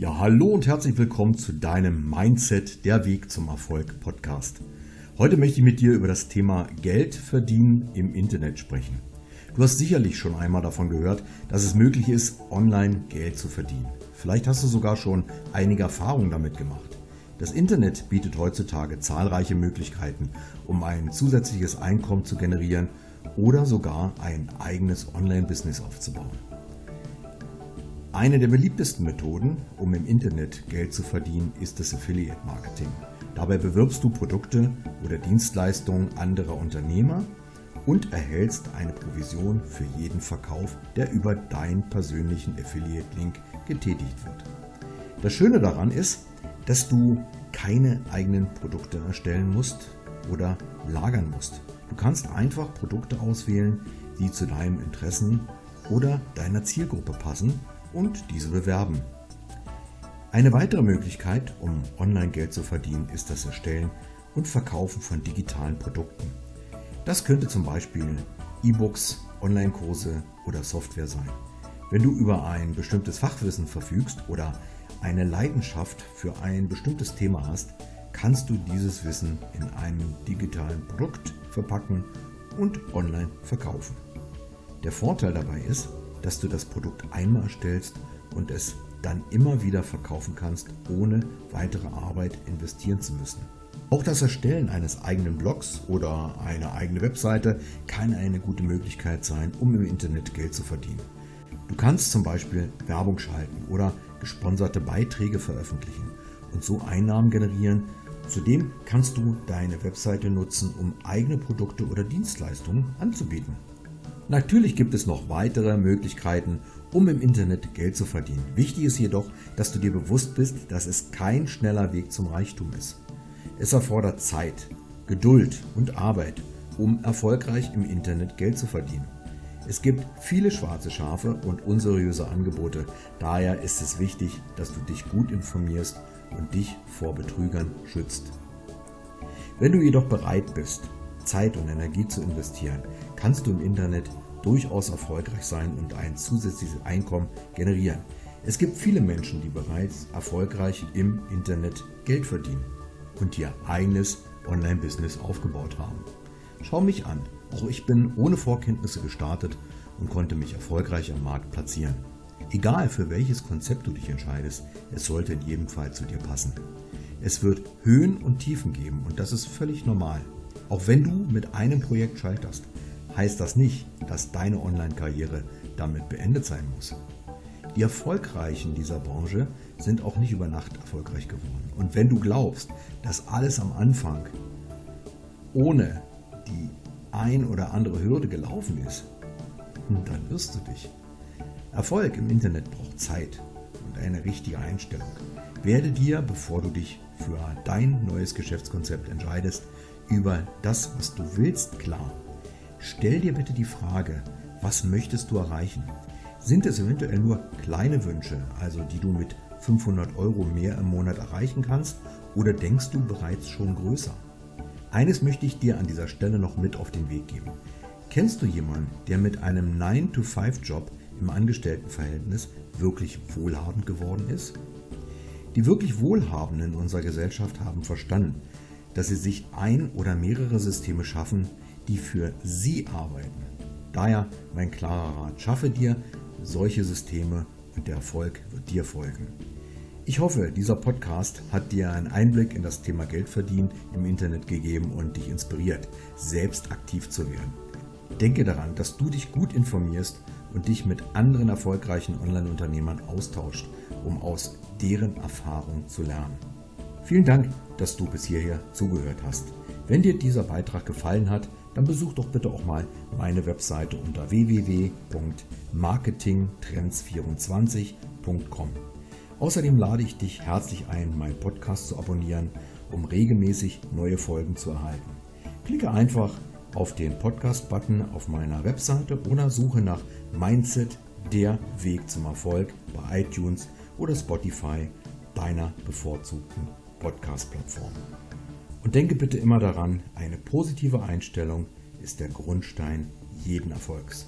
Ja, hallo und herzlich willkommen zu deinem Mindset, der Weg zum Erfolg Podcast. Heute möchte ich mit dir über das Thema Geld verdienen im Internet sprechen. Du hast sicherlich schon einmal davon gehört, dass es möglich ist, online Geld zu verdienen. Vielleicht hast du sogar schon einige Erfahrungen damit gemacht. Das Internet bietet heutzutage zahlreiche Möglichkeiten, um ein zusätzliches Einkommen zu generieren oder sogar ein eigenes Online-Business aufzubauen. Eine der beliebtesten Methoden, um im Internet Geld zu verdienen, ist das Affiliate Marketing. Dabei bewirbst du Produkte oder Dienstleistungen anderer Unternehmer und erhältst eine Provision für jeden Verkauf, der über deinen persönlichen Affiliate-Link getätigt wird. Das Schöne daran ist, dass du keine eigenen Produkte erstellen musst oder lagern musst. Du kannst einfach Produkte auswählen, die zu deinen Interessen oder deiner Zielgruppe passen und diese bewerben. Eine weitere Möglichkeit, um Online-Geld zu verdienen, ist das Erstellen und Verkaufen von digitalen Produkten. Das könnte zum Beispiel E-Books, Online-Kurse oder Software sein. Wenn du über ein bestimmtes Fachwissen verfügst oder eine Leidenschaft für ein bestimmtes Thema hast, kannst du dieses Wissen in einem digitalen Produkt verpacken und online verkaufen. Der Vorteil dabei ist, dass du das Produkt einmal erstellst und es dann immer wieder verkaufen kannst, ohne weitere Arbeit investieren zu müssen. Auch das Erstellen eines eigenen Blogs oder eine eigene Webseite kann eine gute Möglichkeit sein, um im Internet Geld zu verdienen. Du kannst zum Beispiel Werbung schalten oder gesponserte Beiträge veröffentlichen und so Einnahmen generieren. Zudem kannst du deine Webseite nutzen, um eigene Produkte oder Dienstleistungen anzubieten. Natürlich gibt es noch weitere Möglichkeiten, um im Internet Geld zu verdienen. Wichtig ist jedoch, dass du dir bewusst bist, dass es kein schneller Weg zum Reichtum ist. Es erfordert Zeit, Geduld und Arbeit, um erfolgreich im Internet Geld zu verdienen. Es gibt viele schwarze Schafe und unseriöse Angebote, daher ist es wichtig, dass du dich gut informierst und dich vor Betrügern schützt. Wenn du jedoch bereit bist, Zeit und Energie zu investieren, kannst du im Internet durchaus erfolgreich sein und ein zusätzliches Einkommen generieren. Es gibt viele Menschen, die bereits erfolgreich im Internet Geld verdienen und ihr eigenes Online-Business aufgebaut haben. Schau mich an. Auch ich bin ohne Vorkenntnisse gestartet und konnte mich erfolgreich am Markt platzieren. Egal für welches Konzept du dich entscheidest, es sollte in jedem Fall zu dir passen. Es wird Höhen und Tiefen geben und das ist völlig normal. Auch wenn du mit einem Projekt scheiterst, heißt das nicht, dass deine Online-Karriere damit beendet sein muss. Die Erfolgreichen dieser Branche sind auch nicht über Nacht erfolgreich geworden. Und wenn du glaubst, dass alles am Anfang ohne die ein oder andere Hürde gelaufen ist, dann wirst du dich. Erfolg im Internet braucht Zeit und eine richtige Einstellung. Werde dir, bevor du dich für dein neues Geschäftskonzept entscheidest, über das, was du willst, klar. Stell dir bitte die Frage, was möchtest du erreichen? Sind es eventuell nur kleine Wünsche, also die du mit 500 Euro mehr im Monat erreichen kannst, oder denkst du bereits schon größer? Eines möchte ich dir an dieser Stelle noch mit auf den Weg geben. Kennst du jemanden, der mit einem 9-to-5-Job im Angestelltenverhältnis wirklich wohlhabend geworden ist? Die wirklich Wohlhabenden in unserer Gesellschaft haben verstanden, dass sie sich ein oder mehrere Systeme schaffen, die für sie arbeiten. Daher mein klarer Rat, schaffe dir solche Systeme und der Erfolg wird dir folgen. Ich hoffe, dieser Podcast hat dir einen Einblick in das Thema Geldverdienen im Internet gegeben und dich inspiriert, selbst aktiv zu werden. Denke daran, dass du dich gut informierst und dich mit anderen erfolgreichen Online-Unternehmern austauscht, um aus deren Erfahrung zu lernen. Vielen Dank, dass du bis hierher zugehört hast. Wenn dir dieser Beitrag gefallen hat, dann besuch doch bitte auch mal meine Webseite unter www.marketingtrends24.com. Außerdem lade ich dich herzlich ein, meinen Podcast zu abonnieren, um regelmäßig neue Folgen zu erhalten. Klicke einfach auf den Podcast-Button auf meiner Webseite oder suche nach Mindset, der Weg zum Erfolg bei iTunes oder Spotify, deiner bevorzugten Podcast-Plattform. Und denke bitte immer daran, eine positive Einstellung ist der Grundstein jeden Erfolgs.